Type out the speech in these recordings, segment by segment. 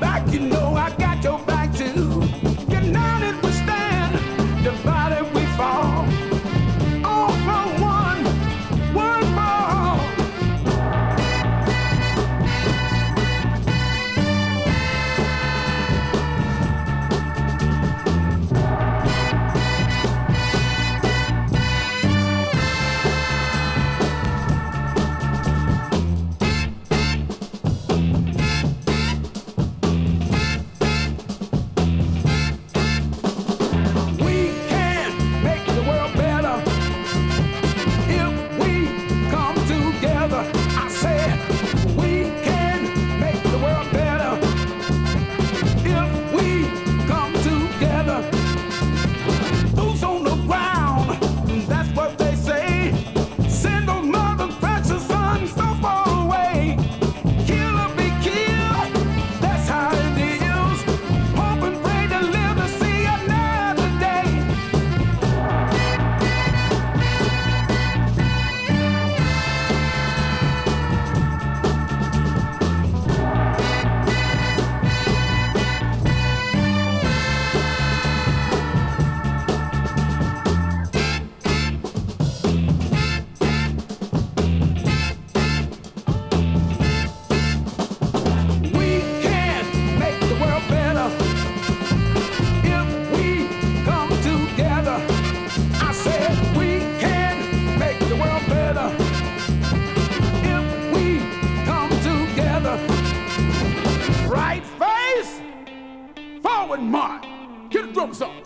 back, you know I got. thumbs up.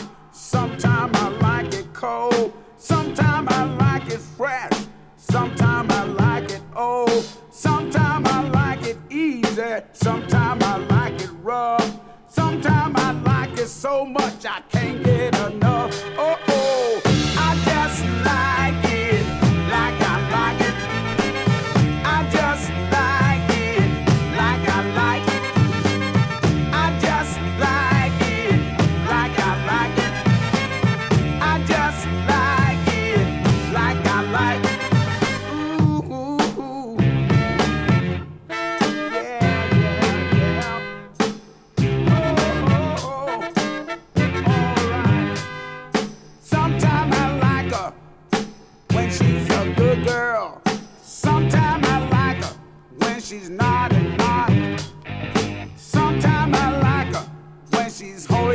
Sometimes I like her when she's holding.